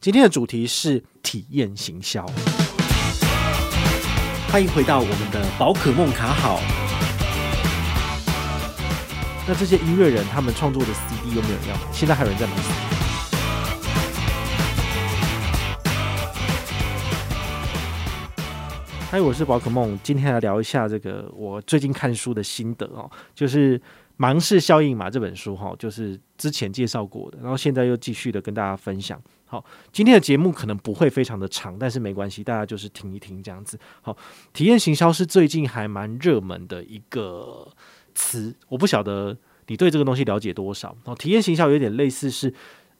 今天的主题是体验行销，欢迎回到我们的宝可梦卡好。那这些音乐人他们创作的 CD 有没有人要买？现在还有人在买嗨，我是宝可梦，今天来聊一下这个我最近看书的心得哦，就是《盲视效应》嘛，这本书哈，就是之前介绍过的，然后现在又继续的跟大家分享。好，今天的节目可能不会非常的长，但是没关系，大家就是听一听这样子。好，体验行销是最近还蛮热门的一个词，我不晓得你对这个东西了解多少。好，体验行销有点类似是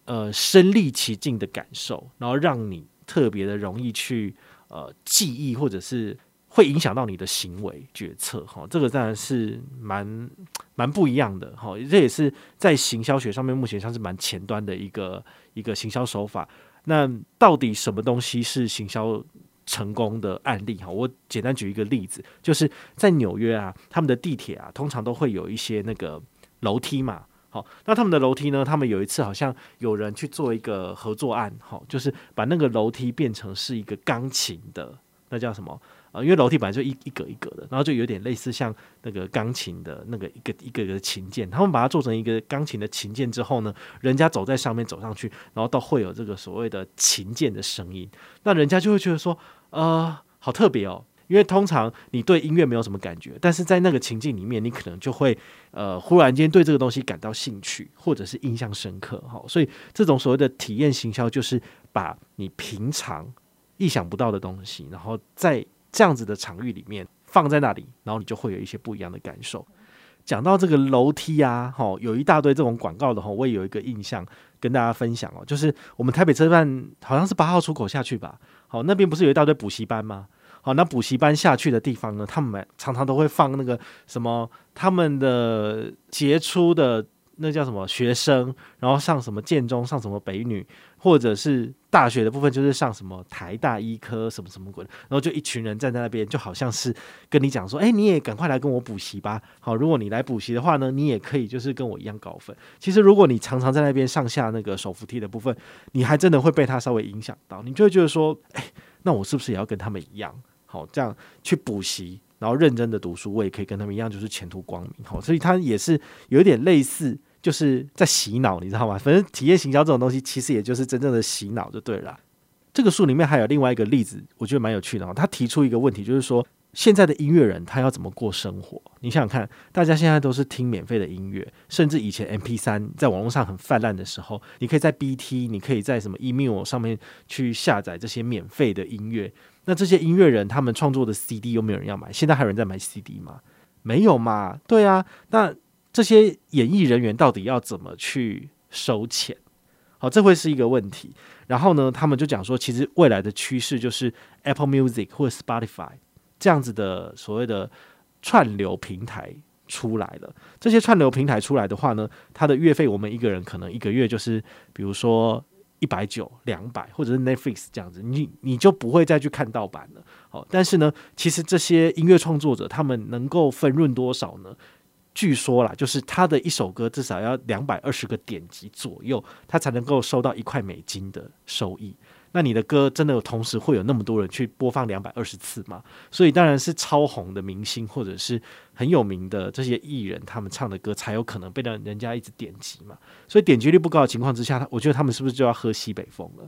呃身历其境的感受，然后让你特别的容易去呃记忆或者是。会影响到你的行为决策，哈，这个当然是蛮蛮不一样的，哈，这也是在行销学上面目前像是蛮前端的一个一个行销手法。那到底什么东西是行销成功的案例？哈，我简单举一个例子，就是在纽约啊，他们的地铁啊，通常都会有一些那个楼梯嘛，好，那他们的楼梯呢，他们有一次好像有人去做一个合作案，哈，就是把那个楼梯变成是一个钢琴的，那叫什么？啊，因为楼梯本来就一一格一格的，然后就有点类似像那个钢琴的那个一个一个一个琴键，他们把它做成一个钢琴的琴键之后呢，人家走在上面走上去，然后都会有这个所谓的琴键的声音，那人家就会觉得说，呃，好特别哦，因为通常你对音乐没有什么感觉，但是在那个情境里面，你可能就会呃忽然间对这个东西感到兴趣，或者是印象深刻，哈，所以这种所谓的体验行销，就是把你平常意想不到的东西，然后在这样子的场域里面放在那里，然后你就会有一些不一样的感受。讲到这个楼梯啊，齁，有一大堆这种广告的齁，我也有一个印象跟大家分享哦，就是我们台北车站好像是八号出口下去吧，好，那边不是有一大堆补习班吗？好，那补习班下去的地方呢，他们常常都会放那个什么他们的杰出的。那叫什么学生，然后上什么建中，上什么北女，或者是大学的部分，就是上什么台大医科什么什么鬼，然后就一群人站在那边，就好像是跟你讲说，哎，你也赶快来跟我补习吧。好，如果你来补习的话呢，你也可以就是跟我一样高分。其实如果你常常在那边上下那个手扶梯的部分，你还真的会被他稍微影响到，你就会觉得说，哎，那我是不是也要跟他们一样，好，这样去补习，然后认真的读书，我也可以跟他们一样，就是前途光明。好，所以他也是有点类似。就是在洗脑，你知道吗？反正体验行销这种东西，其实也就是真正的洗脑就对了。这个书里面还有另外一个例子，我觉得蛮有趣的哦。他提出一个问题，就是说现在的音乐人他要怎么过生活？你想想看，大家现在都是听免费的音乐，甚至以前 MP3 在网络上很泛滥的时候，你可以在 BT，你可以在什么 Email 上面去下载这些免费的音乐。那这些音乐人他们创作的 CD 有没有人要买？现在还有人在买 CD 吗？没有嘛？对啊，那。这些演艺人员到底要怎么去收钱？好，这会是一个问题。然后呢，他们就讲说，其实未来的趋势就是 Apple Music 或者 Spotify 这样子的所谓的串流平台出来了。这些串流平台出来的话呢，它的月费我们一个人可能一个月就是，比如说一百九、两百，或者是 Netflix 这样子，你你就不会再去看盗版了。好，但是呢，其实这些音乐创作者他们能够分润多少呢？据说啦，就是他的一首歌至少要两百二十个点击左右，他才能够收到一块美金的收益。那你的歌真的有同时会有那么多人去播放两百二十次吗？所以当然是超红的明星或者是很有名的这些艺人，他们唱的歌才有可能被让人家一直点击嘛。所以点击率不高的情况之下，我觉得他们是不是就要喝西北风了？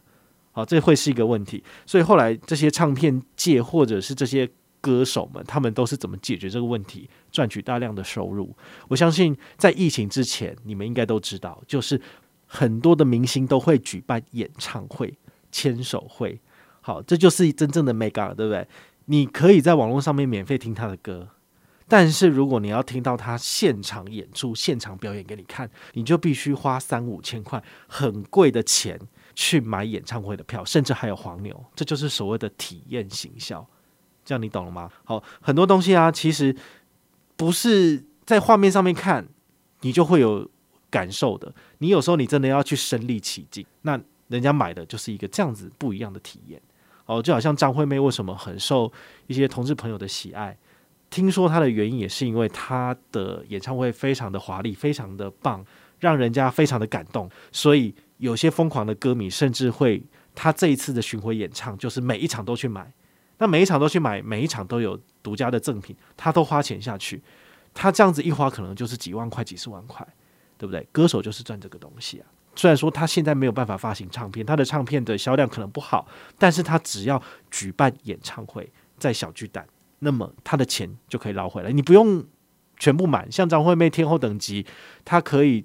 好，这会是一个问题。所以后来这些唱片界或者是这些。歌手们，他们都是怎么解决这个问题，赚取大量的收入？我相信在疫情之前，你们应该都知道，就是很多的明星都会举办演唱会、签手会。好，这就是真正的 mega，对不对？你可以在网络上面免费听他的歌，但是如果你要听到他现场演出、现场表演给你看，你就必须花三五千块，很贵的钱去买演唱会的票，甚至还有黄牛。这就是所谓的体验行销。这样你懂了吗？好，很多东西啊，其实不是在画面上面看你就会有感受的。你有时候你真的要去身历其境，那人家买的就是一个这样子不一样的体验。哦，就好像张惠妹为什么很受一些同志朋友的喜爱？听说她的原因也是因为她的演唱会非常的华丽，非常的棒，让人家非常的感动。所以有些疯狂的歌迷甚至会他这一次的巡回演唱就是每一场都去买，那每一场都去买，每一场都有独家的赠品，他都花钱下去，他这样子一花可能就是几万块、几十万块，对不对？歌手就是赚这个东西啊。虽然说他现在没有办法发行唱片，他的唱片的销量可能不好，但是他只要举办演唱会，在小巨蛋，那么他的钱就可以捞回来。你不用全部满，像张惠妹天后等级，他可以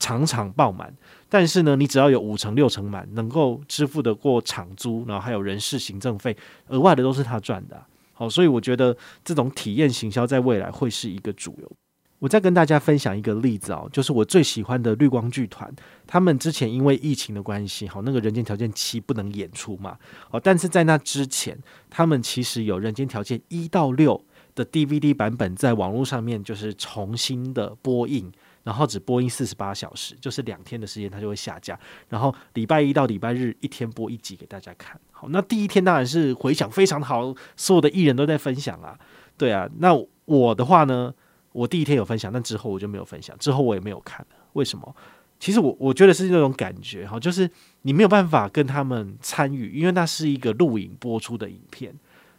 场场爆满，但是呢，你只要有五成六成满，能够支付得过场租，然后还有人事行政费，额外的都是他赚的。好，所以我觉得这种体验行销在未来会是一个主流。我再跟大家分享一个例子哦，就是我最喜欢的绿光剧团，他们之前因为疫情的关系，好，那个人间条件七不能演出嘛，哦，但是在那之前，他们其实有人间条件一到六的 DVD 版本在网络上面就是重新的播映，然后只播音四十八小时，就是两天的时间它就会下架，然后礼拜一到礼拜日一天播一集给大家看，好，那第一天当然是回响非常好，所有的艺人都在分享啊，对啊，那我的话呢？我第一天有分享，但之后我就没有分享，之后我也没有看了。为什么？其实我我觉得是那种感觉哈，就是你没有办法跟他们参与，因为那是一个录影播出的影片，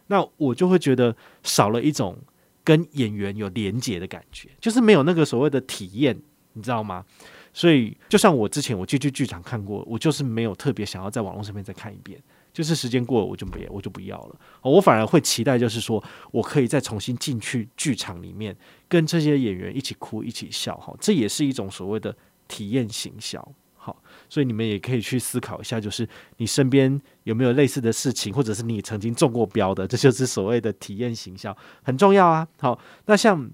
那我就会觉得少了一种跟演员有连结的感觉，就是没有那个所谓的体验，你知道吗？所以就像我之前我去去剧场看过，我就是没有特别想要在网络上面再看一遍。就是时间过了，我就不，我就不要了。我反而会期待，就是说我可以再重新进去剧场里面，跟这些演员一起哭，一起笑。哈，这也是一种所谓的体验行销。好，所以你们也可以去思考一下，就是你身边有没有类似的事情，或者是你曾经中过标的，这就是所谓的体验行销，很重要啊。好，那像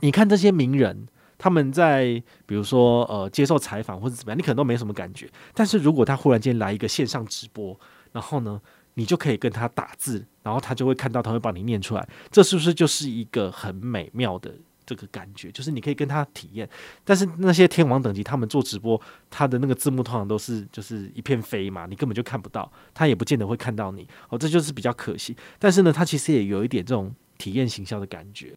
你看这些名人，他们在比如说呃接受采访或者怎么样，你可能都没什么感觉。但是如果他忽然间来一个线上直播，然后呢，你就可以跟他打字，然后他就会看到，他会帮你念出来。这是不是就是一个很美妙的这个感觉？就是你可以跟他体验。但是那些天王等级，他们做直播，他的那个字幕通常都是就是一片飞嘛，你根本就看不到，他也不见得会看到你。哦，这就是比较可惜。但是呢，他其实也有一点这种体验行销的感觉。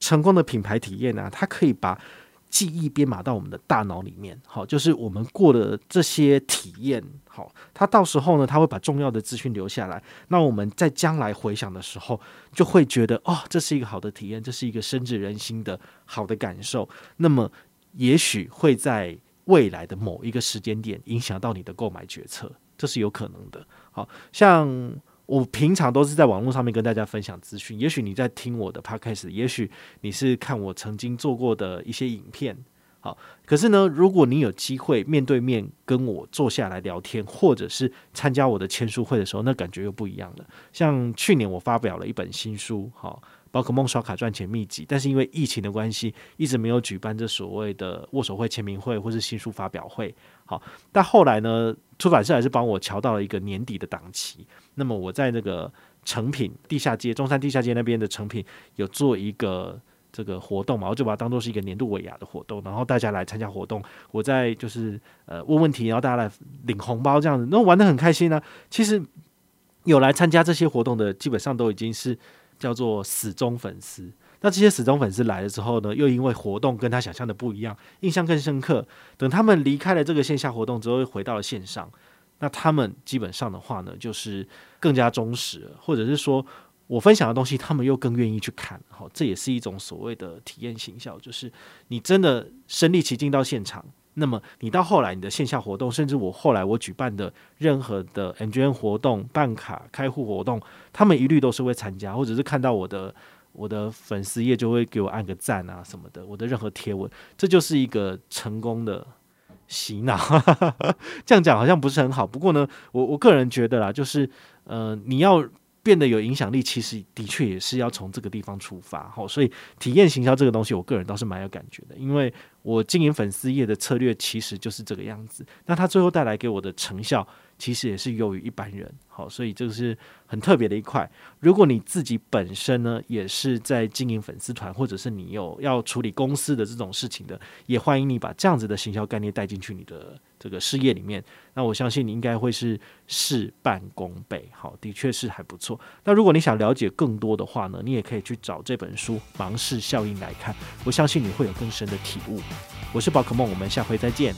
成功的品牌体验呢，它可以把。记忆编码到我们的大脑里面，好，就是我们过的这些体验，好，它到时候呢，它会把重要的资讯留下来。那我们在将来回想的时候，就会觉得，哦，这是一个好的体验，这是一个深植人心的好的感受。那么，也许会在未来的某一个时间点影响到你的购买决策，这是有可能的。好像。我平常都是在网络上面跟大家分享资讯，也许你在听我的 podcast，也许你是看我曾经做过的一些影片，好，可是呢，如果你有机会面对面跟我坐下来聊天，或者是参加我的签书会的时候，那感觉又不一样了。像去年我发表了一本新书，好。宝可梦刷卡赚钱秘籍，但是因为疫情的关系，一直没有举办这所谓的握手会、签名会或是新书发表会。好，但后来呢，出版社还是帮我乔到了一个年底的档期。那么我在那个诚品地下街、中山地下街那边的诚品有做一个这个活动嘛，我就把它当做是一个年度尾牙的活动，然后大家来参加活动，我在就是呃问问题，然后大家来领红包这样子，那玩得很开心呢、其实有来参加这些活动的，基本上都已经是。叫做死忠粉丝，那这些死忠粉丝来了之后呢，又因为活动跟他想象的不一样，印象更深刻。等他们离开了这个线下活动之后，又回到了线上，那他们基本上的话呢，就是更加忠实，或者是说我分享的东西，他们又更愿意去看。好，这也是一种所谓的体验行销，就是你真的身历其境到现场。那么你到后来你的线下活动，甚至我后来我举办的任何的 MGN 活动、办卡开户活动，他们一律都是会参加，或者是看到我的我的粉丝页就会给我按个赞啊什么的。我的任何贴文，这就是一个成功的洗脑。这样讲好像不是很好，不过呢，我我个人觉得啦，就是呃，你要。变得有影响力，其实的确也是要从这个地方出发，好，所以体验行销这个东西，我个人倒是蛮有感觉的，因为我经营粉丝业的策略其实就是这个样子，那它最后带来给我的成效，其实也是优于一般人，好，所以这个是很特别的一块。如果你自己本身呢，也是在经营粉丝团，或者是你有要处理公司的这种事情的，也欢迎你把这样子的行销概念带进去你的这个事业里面。那我相信你应该会是事半功倍，好，的确是还不错。那如果你想了解更多的话呢，你也可以去找这本书《盲视效应》来看，我相信你会有更深的体悟。我是宝可梦，我们下回再见。